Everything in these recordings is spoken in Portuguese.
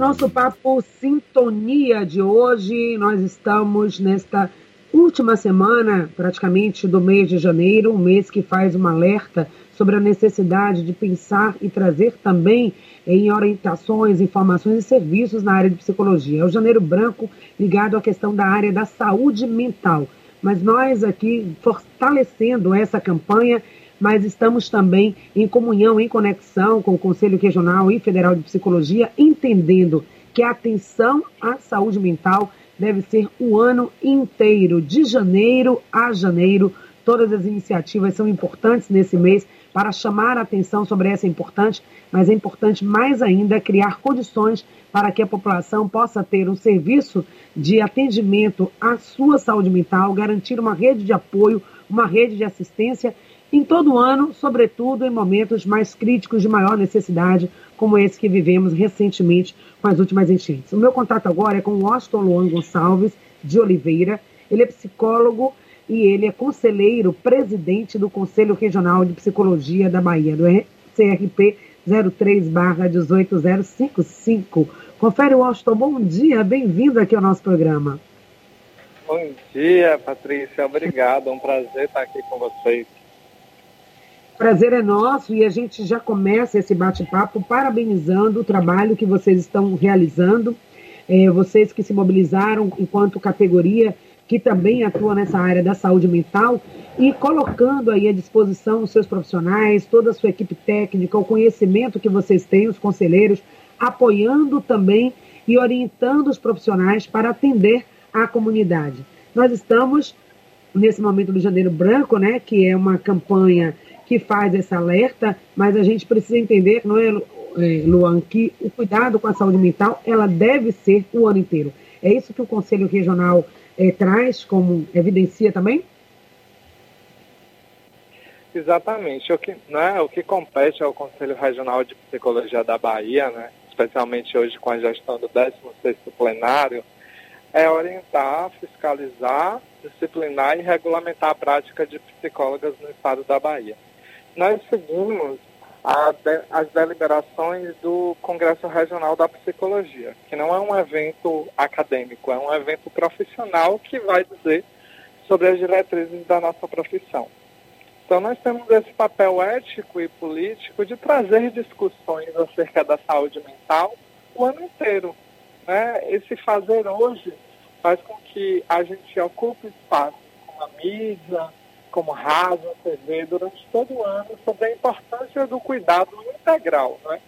nosso papo Sintonia de hoje, nós estamos nesta última semana, praticamente, do mês de janeiro, um mês que faz um alerta sobre a necessidade de pensar e trazer também em orientações, informações e serviços na área de psicologia. É o Janeiro Branco ligado à questão da área da saúde mental. Mas nós aqui fortalecendo essa campanha mas estamos também em comunhão, em conexão com o Conselho Regional e Federal de Psicologia, entendendo que a atenção à saúde mental deve ser o ano inteiro, de janeiro a janeiro. Todas as iniciativas são importantes nesse mês para chamar a atenção sobre essa importante, mas é importante mais ainda criar condições para que a população possa ter um serviço de atendimento à sua saúde mental, garantir uma rede de apoio, uma rede de assistência em todo ano, sobretudo em momentos mais críticos de maior necessidade, como esse que vivemos recentemente com as últimas enchentes. O meu contato agora é com o Washington Luan Gonçalves de Oliveira. Ele é psicólogo e ele é conselheiro presidente do Conselho Regional de Psicologia da Bahia, do CRP 03-18055. Confere, Washington, bom dia, bem-vindo aqui ao nosso programa. Bom dia, Patrícia, obrigado, é um prazer estar aqui com vocês prazer é nosso e a gente já começa esse bate-papo parabenizando o trabalho que vocês estão realizando, é, vocês que se mobilizaram enquanto categoria que também atua nessa área da saúde mental e colocando aí à disposição os seus profissionais, toda a sua equipe técnica, o conhecimento que vocês têm, os conselheiros, apoiando também e orientando os profissionais para atender a comunidade. Nós estamos nesse momento do Janeiro Branco, né, que é uma campanha que faz esse alerta, mas a gente precisa entender, não é, é, Luan, que o cuidado com a saúde mental ela deve ser o ano inteiro. É isso que o Conselho Regional é, traz, como evidencia também? Exatamente. O que, né, o que compete ao Conselho Regional de Psicologia da Bahia, né, especialmente hoje com a gestão do 16º plenário, é orientar, fiscalizar, disciplinar e regulamentar a prática de psicólogas no estado da Bahia nós seguimos de, as deliberações do Congresso Regional da Psicologia, que não é um evento acadêmico, é um evento profissional que vai dizer sobre as diretrizes da nossa profissão. Então, nós temos esse papel ético e político de trazer discussões acerca da saúde mental o ano inteiro. Né? Esse fazer hoje faz com que a gente ocupe espaço com a mídia, como rádio, TV, durante todo o ano, sobre a importância do cuidado integral né,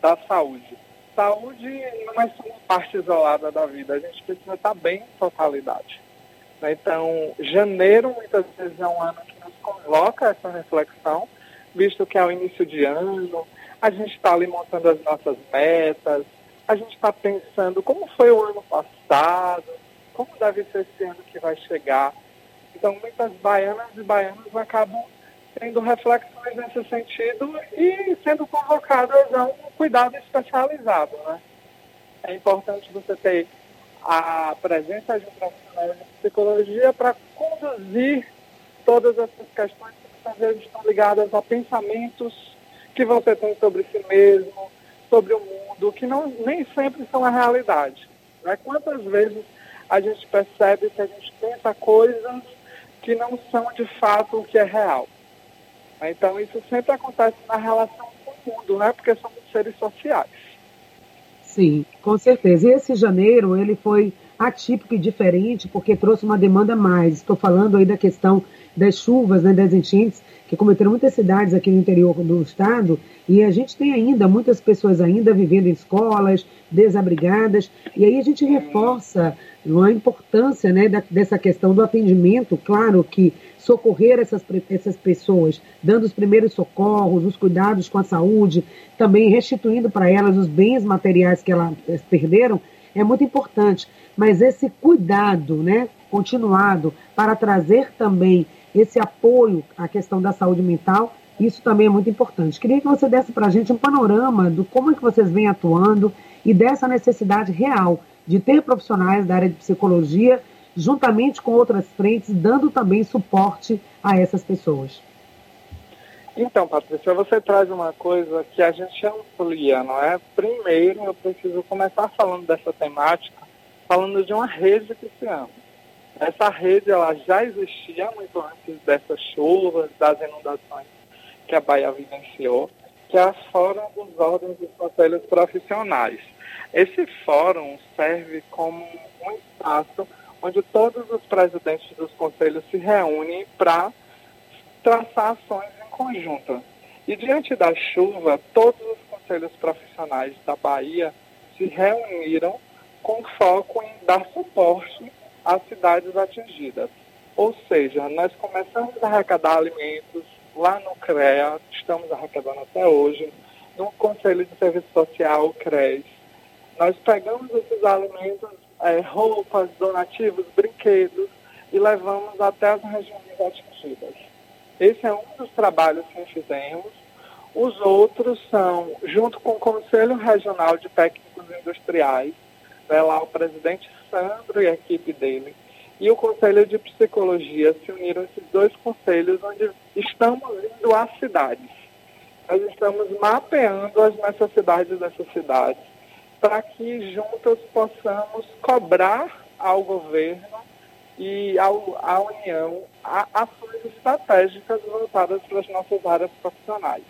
da saúde. Saúde não é só uma parte isolada da vida, a gente precisa estar bem em totalidade. Né. Então, janeiro muitas vezes é um ano que nos coloca essa reflexão, visto que é o início de ano, a gente está ali montando as nossas metas, a gente está pensando como foi o ano passado, como deve ser esse ano que vai chegar. Então, muitas baianas e baianos acabam tendo reflexões nesse sentido e sendo convocadas a um cuidado especializado. Né? É importante você ter a presença de um profissional de psicologia para conduzir todas essas questões que muitas vezes estão ligadas a pensamentos que você tem sobre si mesmo, sobre o mundo, que não, nem sempre são a realidade. Né? Quantas vezes a gente percebe que a gente pensa coisas que não são de fato o que é real. Então isso sempre acontece na relação com o mundo, né? Porque somos seres sociais. Sim, com certeza. E esse janeiro ele foi atípico e diferente porque trouxe uma demanda mais. Estou falando aí da questão das chuvas, né, das enchentes que cometeram muitas cidades aqui no interior do estado e a gente tem ainda muitas pessoas ainda vivendo em escolas, desabrigadas, e aí a gente reforça a importância né, da, dessa questão do atendimento, claro que socorrer essas, essas pessoas, dando os primeiros socorros, os cuidados com a saúde, também restituindo para elas os bens materiais que elas perderam, é muito importante. Mas esse cuidado né, continuado para trazer também esse apoio à questão da saúde mental, isso também é muito importante. Queria que você desse para a gente um panorama do como é que vocês vêm atuando e dessa necessidade real de ter profissionais da área de psicologia, juntamente com outras frentes, dando também suporte a essas pessoas. Então, Patrícia, você traz uma coisa que a gente amplia, não é? Primeiro, eu preciso começar falando dessa temática, falando de uma rede que se ama. Essa rede ela já existia muito antes dessas chuvas, das inundações que a Bahia vivenciou, que é a Fórum dos Órgãos dos Conselhos Profissionais. Esse fórum serve como um espaço onde todos os presidentes dos conselhos se reúnem para traçar ações em conjunto. E diante da chuva, todos os conselhos profissionais da Bahia se reuniram com foco em dar suporte às cidades atingidas. Ou seja, nós começamos a arrecadar alimentos lá no CREA, estamos arrecadando até hoje, no Conselho de Serviço Social, CRES. Nós pegamos esses alimentos, é, roupas, donativos, brinquedos, e levamos até as regiões atingidas. Esse é um dos trabalhos que fizemos. Os outros são, junto com o Conselho Regional de Técnicos Industriais, né, lá o presidente Sandro e a equipe dele, e o Conselho de Psicologia se uniram esses dois conselhos, onde estamos indo às cidades. Nós estamos mapeando as necessidades dessas cidades para que juntos possamos cobrar ao governo e ao, à União ações estratégicas voltadas para as nossas áreas profissionais.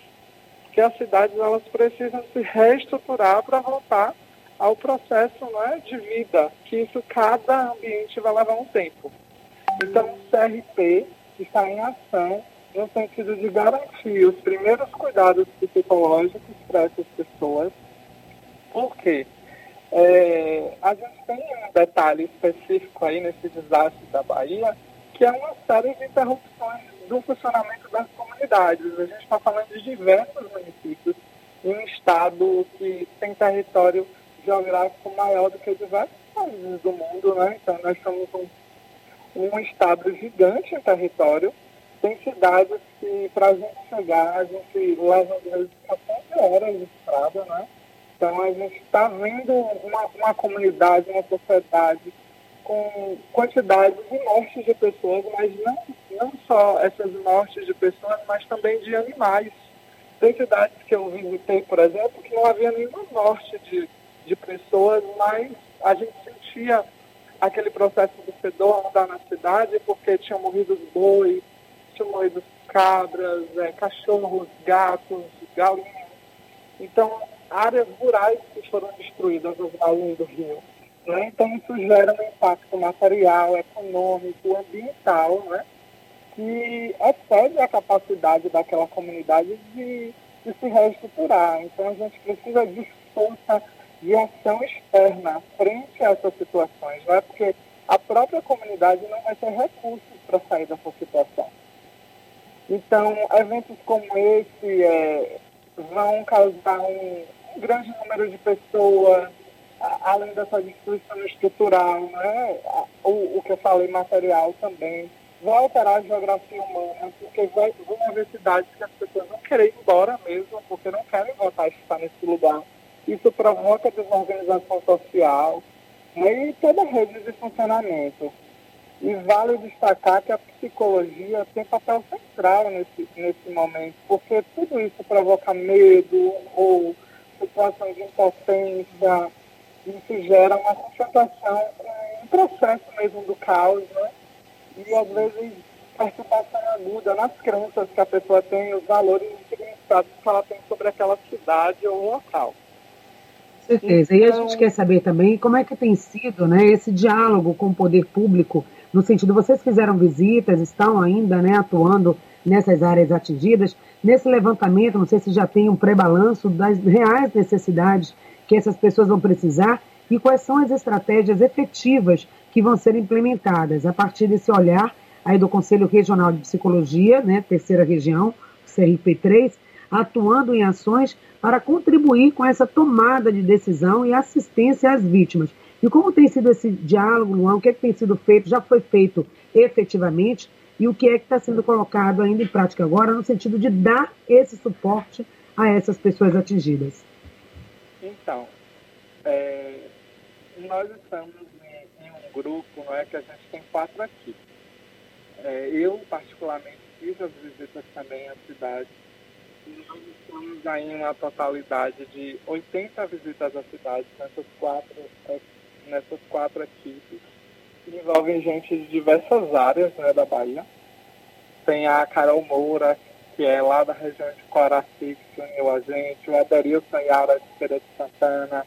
Porque as cidades elas precisam se reestruturar para voltar ao processo é, de vida, que isso cada ambiente vai levar um tempo. Então, o CRP está em ação no sentido de garantir os primeiros cuidados psicológicos para essas pessoas. Por quê? É, a gente tem um detalhe específico aí nesse desastre da Bahia, que é uma série de interrupções do funcionamento das comunidades. A gente está falando de diversos municípios em um estado que tem território geográfico maior do que diversos países do mundo, né? Então nós somos um, um estado gigante em território. Tem cidades que para a gente chegar, a gente leva às vezes 14 horas de estrada, né? Então a gente está vendo uma, uma comunidade, uma sociedade com quantidades de mortes de pessoas, mas não, não só essas mortes de pessoas, mas também de animais. Tem cidades que eu visitei, por exemplo, que não havia nenhuma morte de de pessoas, mas a gente sentia aquele processo de fedor andar na cidade porque tinham morrido os bois, tinham morrido cabras, é, cachorros, gatos, galinhas. Então, áreas rurais que foram destruídas nos margens do rio. Né? Então, isso gera um impacto material, econômico, ambiental, né? que excede a capacidade daquela comunidade de, de se reestruturar. Então, a gente precisa de força de ação externa frente a essas situações, não é porque a própria comunidade não vai ter recursos para sair dessa situação. Então, eventos como esse é, vão causar um, um, grande número de pessoas, além dessa destruição estrutural, né? o, o que eu falei material também, vai alterar a geografia humana, porque vai, vão haver cidades que as pessoas não querem ir embora mesmo, porque não querem voltar a estar nesse lugar isso provoca desorganização social né, e toda a rede de funcionamento. E vale destacar que a psicologia tem papel central nesse, nesse momento, porque tudo isso provoca medo ou situação de impotência, isso gera uma concentração, um processo mesmo do caos, né? E às vezes perturbação aguda nas crenças que a pessoa tem, os valores e significados que ela tem sobre aquela cidade ou local certeza. Então... E a gente então quer saber também como é que tem sido né, esse diálogo com o poder público, no sentido, vocês fizeram visitas, estão ainda né, atuando nessas áreas atingidas, nesse levantamento, não sei se já tem um pré-balanço das reais necessidades que essas pessoas vão precisar e quais são as estratégias efetivas que vão ser implementadas a partir desse olhar aí do Conselho Regional de Psicologia, né, terceira região, CRP3, atuando em ações para contribuir com essa tomada de decisão e assistência às vítimas. E como tem sido esse diálogo, Luan? O que, é que tem sido feito? Já foi feito efetivamente? E o que é que está sendo colocado ainda em prática agora, no sentido de dar esse suporte a essas pessoas atingidas? Então, é, nós estamos em, em, um grupo, não é que a gente tem quatro aqui. É, eu, particularmente, fiz as visitas também à cidade nós estamos aí uma totalidade de 80 visitas à cidade nessas quatro, nessas quatro equipes, que envolvem gente de diversas áreas né, da Bahia. Tem a Carol Moura, que é lá da região de Coraci, que uniu a gente, o Ederilson Yara de Feira de Santana,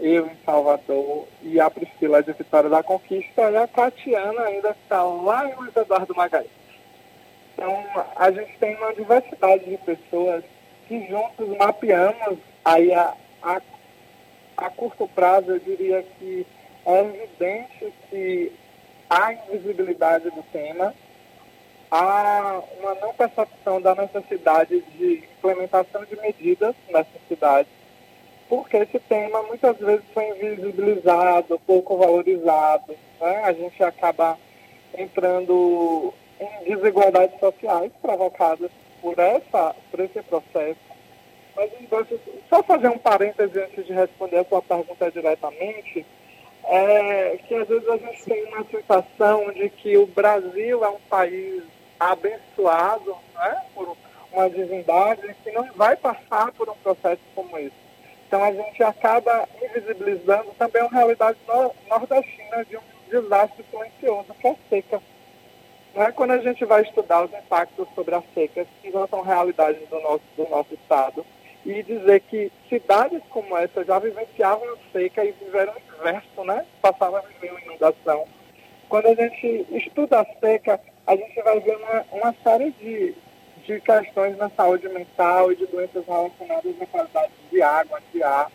eu em Salvador e a Priscila de Vitória da Conquista e a Tatiana ainda está lá em Luiz Eduardo Magalhães. Então, a gente tem uma diversidade de pessoas que juntos mapeamos aí a, a, a curto prazo, eu diria que é evidente que há invisibilidade do tema, há uma não percepção da necessidade de implementação de medidas nessa cidade, porque esse tema muitas vezes foi invisibilizado, pouco valorizado. Né? A gente acaba entrando em desigualdades sociais provocadas por, essa, por esse processo. Mas só fazer um parêntese antes de responder a sua pergunta diretamente, é que às vezes a gente tem uma sensação de que o Brasil é um país abençoado né, por uma divindade que não vai passar por um processo como esse. Então a gente acaba invisibilizando também uma realidade nordestina de um desastre silencioso, que é a seca. Né? Quando a gente vai estudar os impactos sobre a seca, que não são realidades do nosso, do nosso estado, e dizer que cidades como essa já vivenciavam a seca e viveram o inverso, né? passavam a viver uma inundação. Quando a gente estuda a seca, a gente vai ver uma, uma série de, de questões na saúde mental e de doenças relacionadas à qualidade de água, de ar,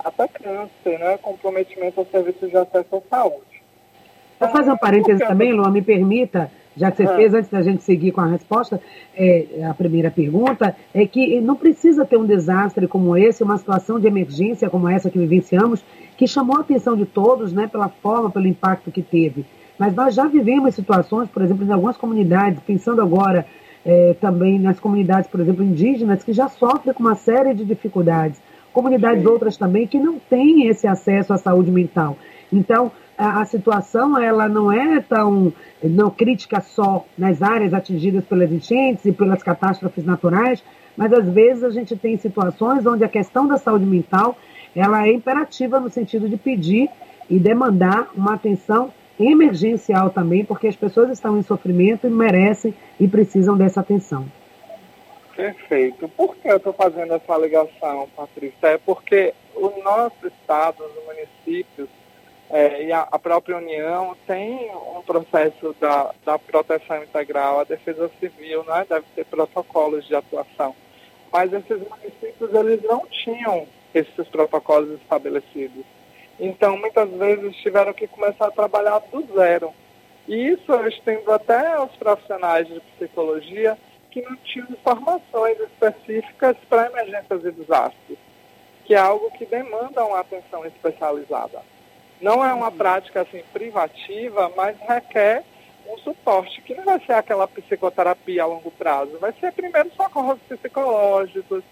até câncer, né? comprometimento aos serviços de acesso à saúde. Vou fazer um parêntese também, Luan, me permita, já que você é. fez, antes da gente seguir com a resposta, é, a primeira pergunta, é que não precisa ter um desastre como esse, uma situação de emergência como essa que vivenciamos, que chamou a atenção de todos, né, pela forma, pelo impacto que teve. Mas nós já vivemos situações, por exemplo, em algumas comunidades, pensando agora é, também nas comunidades, por exemplo, indígenas, que já sofrem com uma série de dificuldades. Comunidades Sim. outras também que não têm esse acesso à saúde mental. Então, a, situação ela não é tão não crítica só nas áreas atingidas pelas enchentes e pelas catástrofes naturais, mas às vezes a gente tem situações onde a questão da saúde mental ela é imperativa no sentido de pedir e demandar uma atenção emergencial também, porque as pessoas estão em sofrimento e merecem e precisam dessa atenção. Perfeito. Por que eu estou fazendo essa ligação, Patrícia? É porque o nosso estado, os municípios, é, e a, a, própria União tem um processo da, da proteção integral, a defesa civil, né? deve ter protocolos de atuação. Mas esses municípios, eles não tinham esses protocolos estabelecidos. Então, muitas vezes tiveram que começar a trabalhar do zero. E isso eu estendo até aos profissionais de psicologia que não tinham informações específicas para emergências e desastres, que é algo que demanda uma atenção especializada. Não é uma prática assim privativa, mas requer um suporte, que não vai ser aquela psicoterapia a longo prazo, vai ser primeiro socorros psicológicos,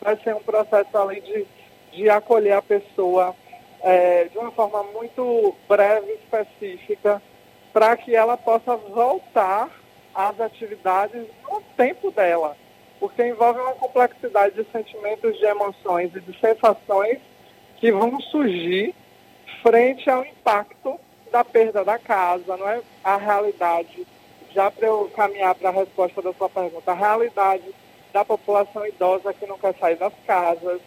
vai ser um processo ali de, de acolher a pessoa é, de uma forma muito breve específica, para que ela possa voltar às atividades no tempo dela, porque envolve uma complexidade de sentimentos, de emoções e de sensações que vão surgir frente ao impacto da perda da casa, não é? A realidade, já para eu caminhar para a resposta da sua pergunta, a realidade da população idosa que não quer sair das casas,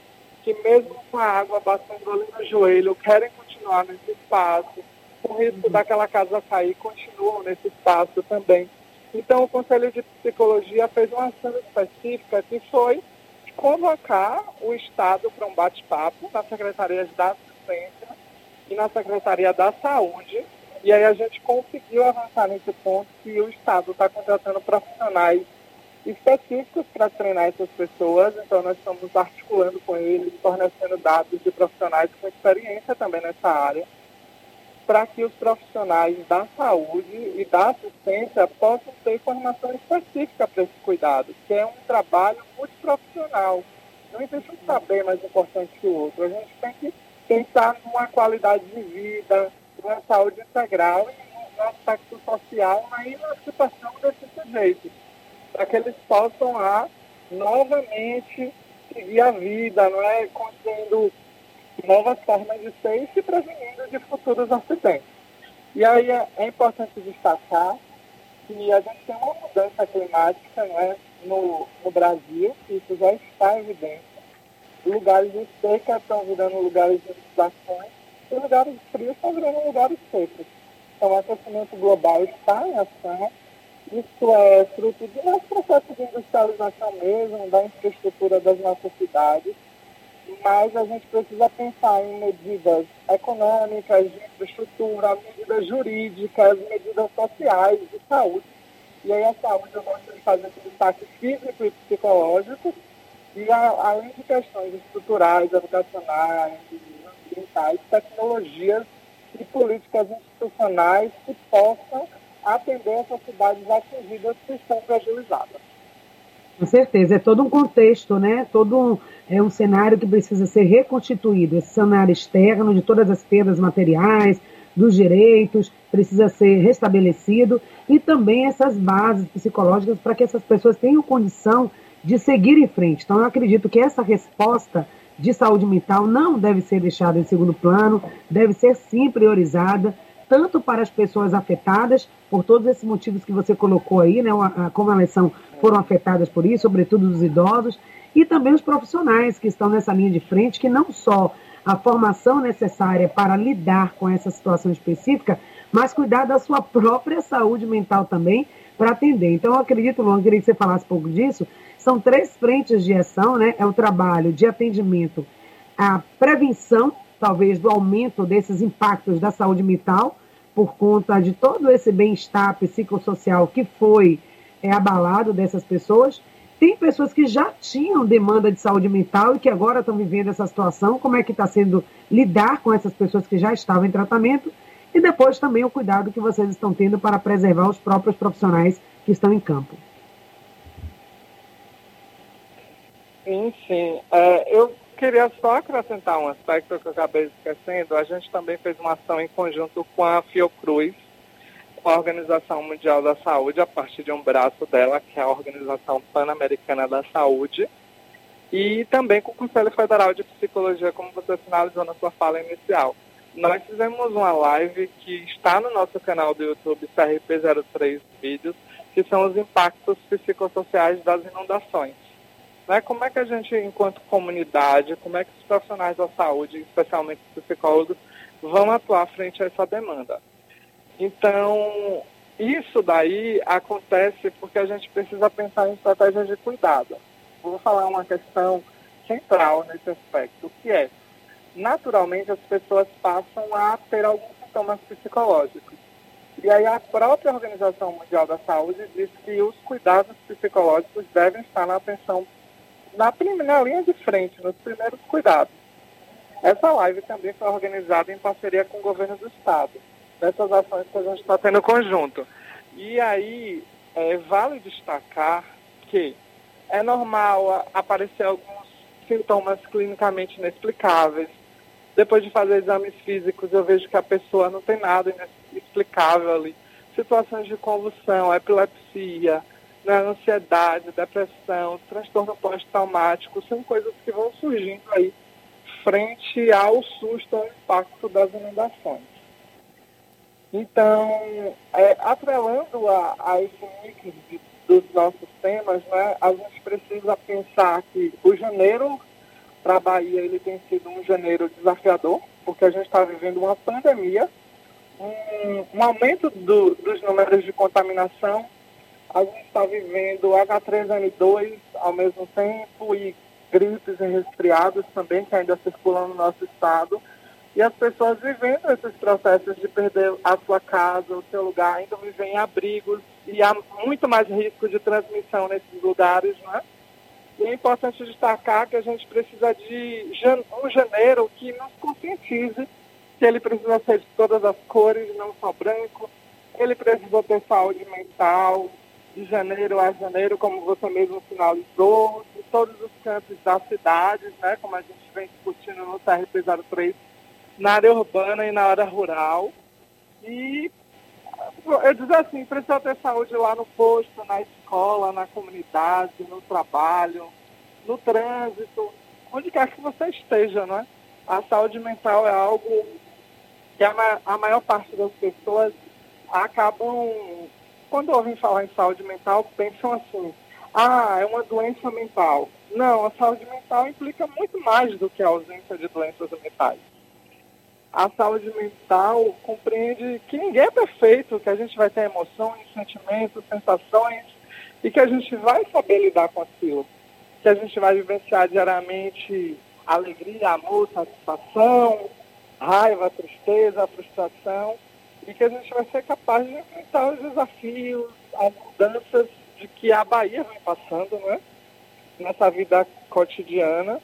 que mesmo com a água batendo ali no joelho, querem continuar nesse espaço, com risco daquela casa cair, continuam nesse espaço também. Então, o Conselho de Psicologia fez uma ação específica que foi convocar o Estado para um bate-papo na Secretaria da Assistência e na Secretaria da Saúde. E aí a gente conseguiu avançar nesse ponto que o Estado está contratando profissionais específicos para treinar essas pessoas. Então nós estamos articulando com eles, fornecendo dados de profissionais com experiência também nessa área, para que os profissionais da saúde e da assistência possam ter formação específica para esse cuidado, que é um trabalho multiprofissional. Não existe um saber mais importante que o outro. A gente tem que pensar numa qualidade de vida, numa saúde integral e no aspecto social na emancipação desses sujeitos, para que eles possam lá novamente seguir a vida, não é? Construindo novas formas de ser e se prevenindo de futuros acidentes. E aí é, é importante destacar que a gente tem uma mudança climática não é? no, no Brasil, isso já está evidente. Lugares de seca estão virando lugares de inundações e lugares frios estão virando lugares secos. Então, o aquecimento global está em ação. Isso é fruto do nosso processo de industrialização mesmo, da infraestrutura das nossas cidades. Mas a gente precisa pensar em medidas econômicas, de infraestrutura, medidas jurídicas, medidas sociais, de saúde. E aí a saúde eu gosto de fazer esse destaque físico e psicológico, e a, além de questões estruturais, educacionais, ambientais, tecnologias e políticas institucionais que possam atender essas cidades atingidas que estão fragilizadas. Com certeza, é todo um contexto, né? Todo um, é um cenário que precisa ser reconstituído. Esse cenário externo de todas as perdas materiais, dos direitos, precisa ser restabelecido e também essas bases psicológicas para que essas pessoas tenham condição de seguir em frente. Então, eu acredito que essa resposta de saúde mental não deve ser deixada em segundo plano, deve ser sim priorizada, tanto para as pessoas afetadas, por todos esses motivos que você colocou aí, né, como elas são, foram afetadas por isso, sobretudo os idosos, e também os profissionais que estão nessa linha de frente, que não só a formação necessária para lidar com essa situação específica, mas cuidar da sua própria saúde mental também para atender. Então, eu acredito, Luan, queria que você falasse um pouco disso, são três frentes de ação, né? É o trabalho de atendimento à prevenção, talvez, do aumento desses impactos da saúde mental, por conta de todo esse bem-estar psicossocial que foi é, abalado dessas pessoas. Tem pessoas que já tinham demanda de saúde mental e que agora estão vivendo essa situação. Como é que está sendo lidar com essas pessoas que já estavam em tratamento? E depois também o cuidado que vocês estão tendo para preservar os próprios profissionais que estão em campo. Sim, sim. É, eu queria só acrescentar um aspecto que eu acabei esquecendo. A gente também fez uma ação em conjunto com a Fiocruz, com a Organização Mundial da Saúde, a partir de um braço dela, que é a Organização Pan-Americana da Saúde, e também com o Conselho Federal de Psicologia, como você sinalizou na sua fala inicial. Nós fizemos uma live que está no nosso canal do YouTube, CRP03 Vídeos, que são os impactos psicossociais das inundações. Né? Como é que a gente, enquanto comunidade, como é que os profissionais da saúde, especialmente os psicólogos, vão atuar frente a essa demanda? Então, isso daí acontece porque a gente precisa pensar em estratégias de cuidado. Vou falar uma questão central nesse aspecto, que é, naturalmente, as pessoas passam a ter alguns sintomas psicológicos. E aí a própria Organização Mundial da Saúde diz que os cuidados psicológicos devem estar na atenção na, na linha de frente, nos primeiros cuidados. Essa live também foi organizada em parceria com o governo do estado, nessas ações que a gente está tendo conjunto. E aí, é, vale destacar que é normal aparecer alguns sintomas clinicamente inexplicáveis. Depois de fazer exames físicos, eu vejo que a pessoa não tem nada inexplicável ali. Situações de convulsão, epilepsia, né, ansiedade, depressão, transtorno pós-traumático, são coisas que vão surgindo aí frente ao susto, ao impacto das inundações. Então, é, atrelando a, a esse mix de, dos nossos temas, né, a gente precisa pensar que o janeiro para a Bahia ele tem sido um janeiro desafiador, porque a gente está vivendo uma pandemia, um, um aumento do, dos números de contaminação a gente está vivendo H3N2 ao mesmo tempo e gripes e resfriados também que ainda circulam no nosso estado. E as pessoas vivendo esses processos de perder a sua casa, o seu lugar, ainda vivem em abrigos e há muito mais risco de transmissão nesses lugares, né? E é importante destacar que a gente precisa de um janeiro que nos conscientize que ele precisa ser de todas as cores, não só branco. Ele precisa ter saúde mental, de janeiro a janeiro, como você mesmo sinalizou, de todos os cantos das cidades, né, como a gente vem discutindo no CRP 03, na área urbana e na área rural. E eu dizer assim, precisa ter saúde lá no posto, na escola, na comunidade, no trabalho, no trânsito, onde quer que você esteja, não é? A saúde mental é algo que a maior parte das pessoas acabam, quando ouvem falar em saúde mental, pensam assim, ah, é uma doença mental. Não, a saúde mental implica muito mais do que a ausência de doenças mentais. A saúde mental compreende que ninguém é perfeito, que a gente vai ter emoções, sentimentos, sensações e que a gente vai saber lidar com aquilo. Que a gente vai vivenciar diariamente alegria, amor, satisfação, raiva, tristeza, frustração e que a gente vai ser capaz de enfrentar os desafios, as mudanças de que a Bahia vem passando, né? Nessa vida cotidiana.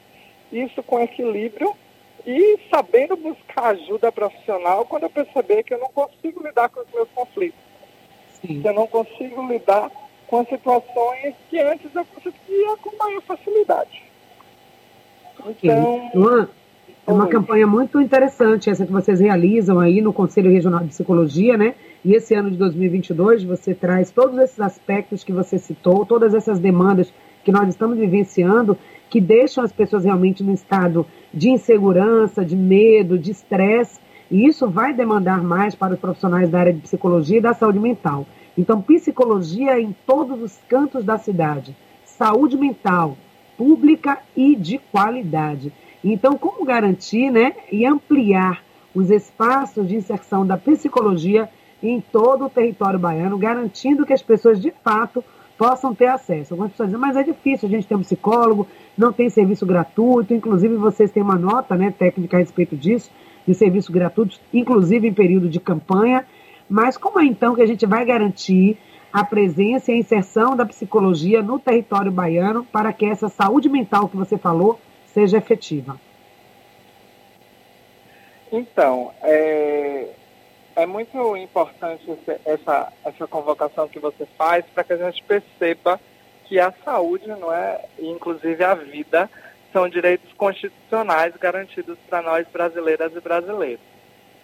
Isso com equilíbrio e sabendo buscar ajuda profissional quando eu perceber que eu não consigo lidar com os meus conflitos. Sim. Que eu não consigo lidar com as situações que antes eu conseguia com maior facilidade. Então. Luan, é uma campanha muito interessante essa que vocês realizam aí no Conselho Regional de Psicologia, né? E esse ano de 2022 você traz todos esses aspectos que você citou, todas essas demandas que nós estamos vivenciando, que deixam as pessoas realmente no estado de insegurança, de medo, de estresse, e isso vai demandar mais para os profissionais da área de psicologia e da saúde mental. Então, psicologia em todos os cantos da cidade, saúde mental, pública e de qualidade. Então, como garantir né, e ampliar os espaços de inserção da psicologia em todo o território baiano, garantindo que as pessoas de fato possam ter acesso. Algumas pessoas dizem, mas é difícil, a gente tem um psicólogo, não tem serviço gratuito, inclusive vocês têm uma nota né, técnica a respeito disso, de serviços gratuitos, inclusive em período de campanha. Mas como é então que a gente vai garantir a presença e a inserção da psicologia no território baiano para que essa saúde mental que você falou seja efetiva? Então, é, é muito importante essa, essa convocação que você faz para que a gente perceba que a saúde, não é, inclusive a vida, são direitos constitucionais garantidos para nós brasileiras e brasileiros.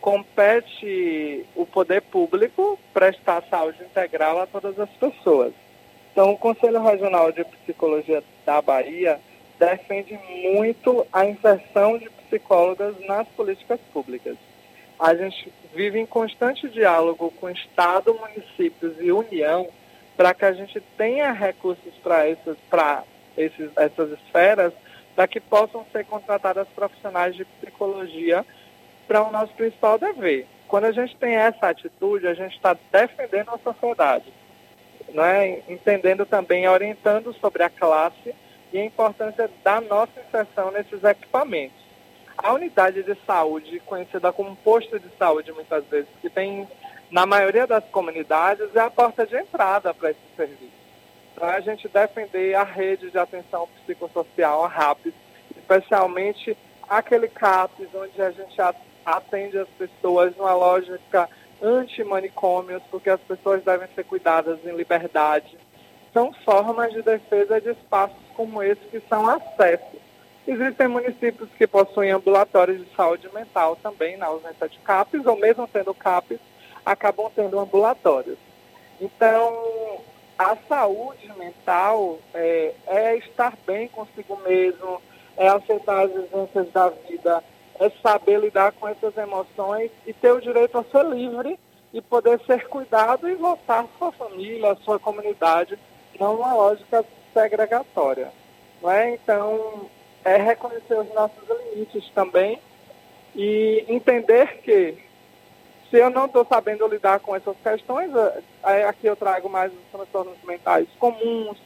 Compete o poder público prestar saúde integral a todas as pessoas. Então, o Conselho Regional de Psicologia da Bahia defende muito a inserção de psicólogas nas políticas públicas. A gente vive em constante diálogo com Estado, municípios e União para que a gente tenha recursos para essas, esses, essas esferas, para que possam ser contratadas profissionais de psicologia para o nosso principal dever. Quando a gente tem essa atitude, a gente está defendendo a sociedade, né? entendendo também, orientando sobre a classe e a importância da nossa inserção nesses equipamentos. A unidade de saúde, conhecida como posto de saúde muitas vezes, que tem na maioria das comunidades, é a porta de entrada para esse serviço. Então, a gente defender a rede de atenção psicossocial, a especialmente aquele CAPS, onde a gente atende as pessoas numa lógica anti-manicômios, porque as pessoas devem ser cuidadas em liberdade, são formas de defesa de espaços como esse que são acesso. Existem municípios que possuem ambulatórios de saúde mental também, na ausência de CAPES, ou mesmo tendo CAPES, acabam tendo ambulatórios. Então, a saúde mental é, é estar bem consigo mesmo, é aceitar as exigências da vida, é saber lidar com essas emoções e ter o direito a ser livre e poder ser cuidado e voltar à sua família, à sua comunidade não uma lógica segregatória. Não é? Então, é reconhecer os nossos limites também e entender que se eu não estou sabendo lidar com essas questões, é, aqui eu trago mais os transtornos mentais comuns,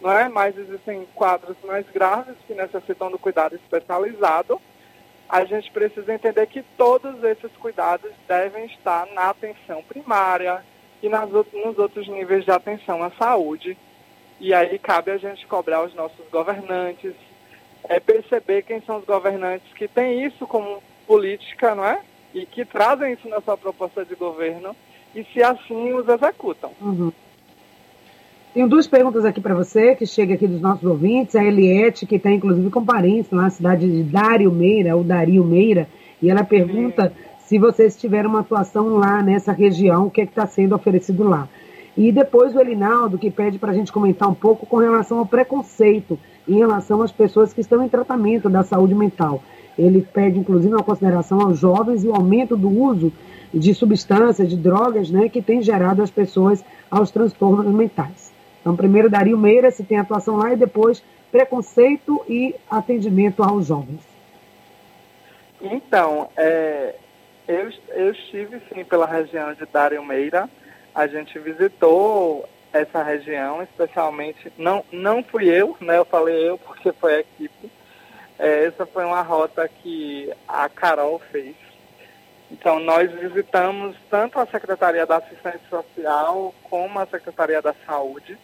não é? mas existem quadros mais graves que necessitam do cuidado especializado. A gente precisa entender que todos esses cuidados devem estar na atenção primária e nas, nos outros níveis de atenção à saúde, e aí cabe a gente cobrar os nossos governantes, é perceber quem são os governantes que têm isso como política, não é? E que trazem isso na sua proposta de governo e se assim os executam. Uhum. Tenho duas perguntas aqui para você, que chega aqui dos nossos ouvintes. A Eliette, que está inclusive com parentes na cidade de Dário Meira, ou Dario Meira, e ela pergunta Sim. se vocês tiveram uma atuação lá nessa região, o que é está sendo oferecido lá. E depois o Elinaldo, que pede para a gente comentar um pouco com relação ao preconceito em relação às pessoas que estão em tratamento da saúde mental. Ele pede, inclusive, uma consideração aos jovens e o aumento do uso de substâncias, de drogas, né, que tem gerado as pessoas aos transtornos mentais. Então, primeiro Dario Meira, se tem atuação lá, e depois preconceito e atendimento aos jovens. Então, é, eu, eu estive sim pela região de Dário Meira. A gente visitou essa região, especialmente. Não, não fui eu, né? Eu falei eu porque foi a equipe. É, essa foi uma rota que a Carol fez. Então, nós visitamos tanto a Secretaria da Assistência Social como a Secretaria da Saúde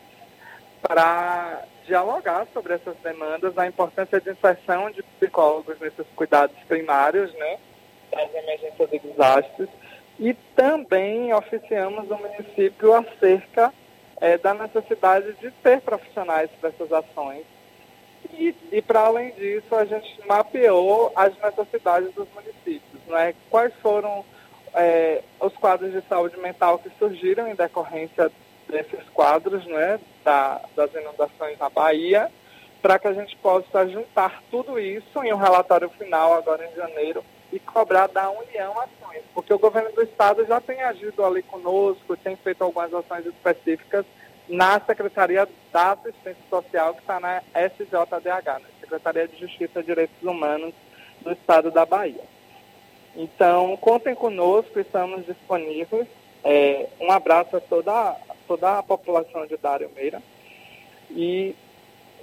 para dialogar sobre essas demandas, a importância de inserção de psicólogos nesses cuidados primários, né, das emergências e desastres, e também oficiamos no município acerca é, da necessidade de ter profissionais para essas ações. E, e para além disso, a gente mapeou as necessidades dos municípios, né? quais foram é, os quadros de saúde mental que surgiram em decorrência desses quadros, né, da, das inundações na Bahia, para que a gente possa juntar tudo isso em um relatório final agora em janeiro e cobrar da União ações, porque o governo do estado já tem agido ali conosco, tem feito algumas ações específicas na Secretaria da Assistência Social, que está na SJDH, né? Secretaria de Justiça e Direitos Humanos do Estado da Bahia. Então, contem conosco, estamos disponíveis. É, um abraço a toda toda a população de Dário Meira. E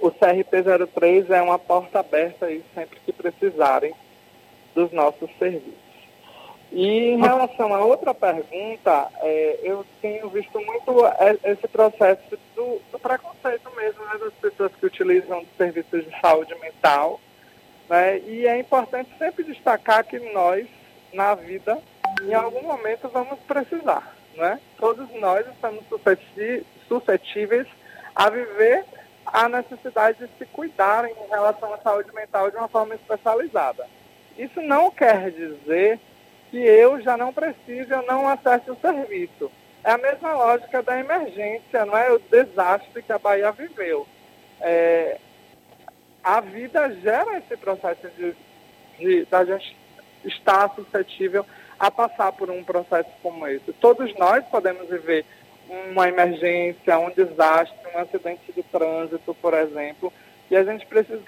o CRP03 é uma porta aberta aí sempre que precisarem dos nossos serviços. E em relação a outra pergunta, é, eu tenho visto muito esse processo do, do preconceito mesmo né, das pessoas que utilizam serviços de saúde mental. Né, e é importante sempre destacar que nós, na vida, em algum momento vamos precisar né? Todos nós estamos suscetíveis a viver a necessidade de se cuidarem em relação à saúde mental de uma forma especializada. Isso não quer dizer que eu já não precise ou não acesse o serviço. É a mesma lógica da emergência, não é o desastre que a Bahia viveu. É, a vida gera esse processo de, de gente estar suscetível a passar por um processo como esse. Todos nós podemos viver uma emergência, um desastre, um acidente de trânsito, por exemplo, e a gente precisa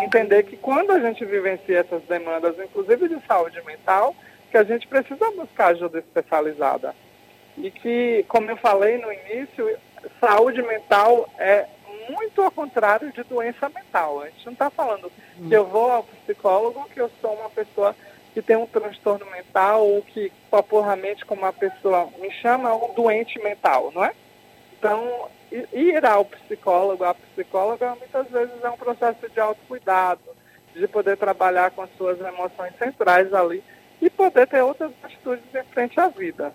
entender que quando a gente vivencia essas demandas, inclusive de saúde mental, que a gente precisa buscar ajuda especializada. E que, como eu falei no início, saúde mental é muito ao contrário de doença mental. A gente não está falando que eu vou ao psicólogo, que eu sou uma pessoa que tem um transtorno mental ou que popularmente, como a pessoa me chama, é um doente mental, não é? Então, ir ao psicólogo, à psicóloga, muitas vezes é um processo de autocuidado, de poder trabalhar com as suas emoções centrais ali e poder ter outras atitudes em frente à vida.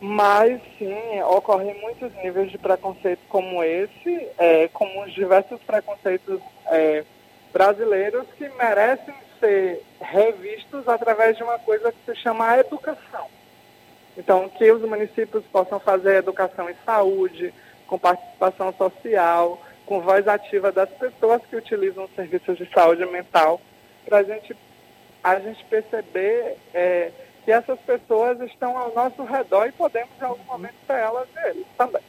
Mas, sim, ocorrem muitos níveis de preconceito como esse, é, como os diversos preconceitos é, brasileiros que merecem ser revistos através de uma coisa que se chama educação. Então, que os municípios possam fazer educação em saúde, com participação social, com voz ativa das pessoas que utilizam serviços de saúde mental, para gente, a gente perceber é, que essas pessoas estão ao nosso redor e podemos, em algum momento, ser elas deles também.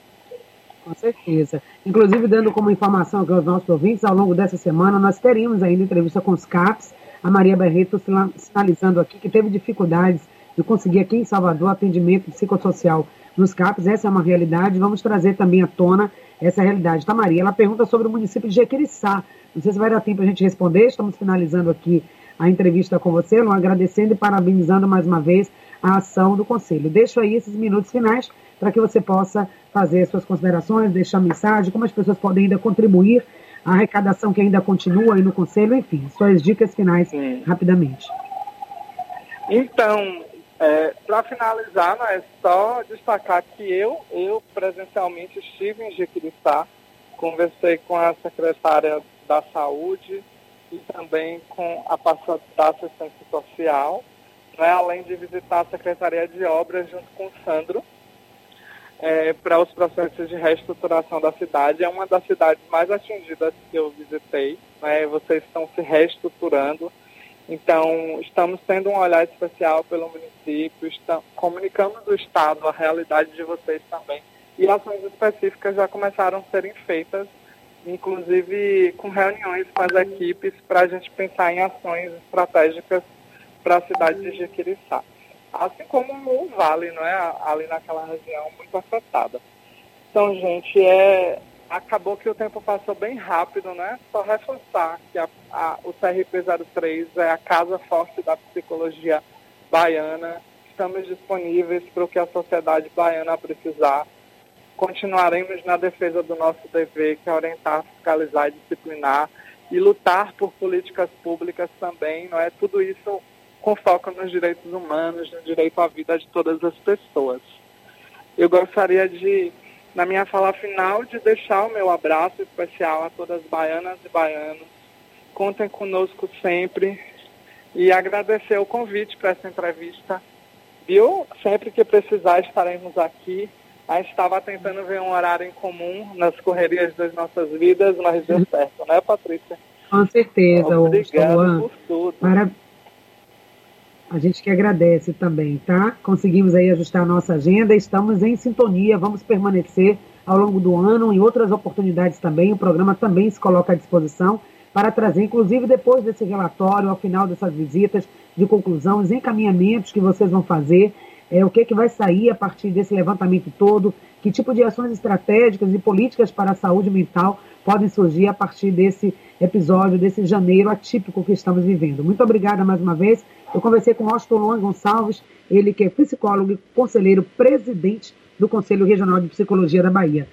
Com certeza. Inclusive, dando como informação aos nossos ouvintes, ao longo dessa semana, nós teríamos ainda entrevista com os CAPs, a Maria Barreto sinalizando aqui que teve dificuldades de conseguir aqui em Salvador atendimento psicossocial nos CAPs. Essa é uma realidade. Vamos trazer também à tona essa realidade. Tá, Maria? Ela pergunta sobre o município de Jequiriçá. Não sei se vai dar tempo a gente responder. Estamos finalizando aqui a entrevista com você, Lu, agradecendo e parabenizando mais uma vez a ação do Conselho. Deixo aí esses minutos finais para que você possa fazer suas considerações, deixar mensagem, como as pessoas podem ainda contribuir a arrecadação que ainda continua aí no Conselho, enfim, suas dicas finais Sim. rapidamente. Então, é, para finalizar, é só destacar que eu, eu presencialmente estive em Jequiriçá, conversei com a secretária da Saúde e também com a passada da assistência social né, além de visitar a Secretaria de Obras junto com o Sandro, é, para os processos de reestruturação da cidade. É uma das cidades mais atingidas que eu visitei. Né? Vocês estão se reestruturando. Então, estamos tendo um olhar especial pelo município, estamos, comunicamos o Estado a realidade de vocês também. E ações específicas já começaram a serem feitas, inclusive com reuniões com as equipes para a gente pensar em ações estratégicas para a cidade de Jequiriçá assim como o Vale, não é? Ali naquela região muito afetada. Então, gente, é, acabou que o tempo passou bem rápido, né? Só reforçar que a, a, o CRP03 é a casa forte da psicologia baiana. Estamos disponíveis para o que a sociedade baiana precisar. Continuaremos na defesa do nosso dever, que é orientar, fiscalizar e disciplinar, e lutar por políticas públicas também, não é? Tudo isso com foco nos direitos humanos, no direito à vida de todas as pessoas. Eu gostaria de, na minha fala final, de deixar o meu abraço especial a todas as baianas e baianos. Contem conosco sempre e agradecer o convite para essa entrevista. Viu? Sempre que precisar estaremos aqui. A gente estava tentando ver um horário em comum nas correrias das nossas vidas, mas deu certo, né, Patrícia? Com certeza. Obrigado por tudo. Para... A gente que agradece também, tá? Conseguimos aí ajustar a nossa agenda, estamos em sintonia, vamos permanecer ao longo do ano, em outras oportunidades também. O programa também se coloca à disposição para trazer, inclusive depois desse relatório, ao final dessas visitas de conclusão, os encaminhamentos que vocês vão fazer, é, o que, que vai sair a partir desse levantamento todo, que tipo de ações estratégicas e políticas para a saúde mental podem surgir a partir desse episódio, desse janeiro atípico que estamos vivendo. Muito obrigada mais uma vez. Eu conversei com Austin Luan Gonçalves, ele que é psicólogo e conselheiro presidente do Conselho Regional de Psicologia da Bahia.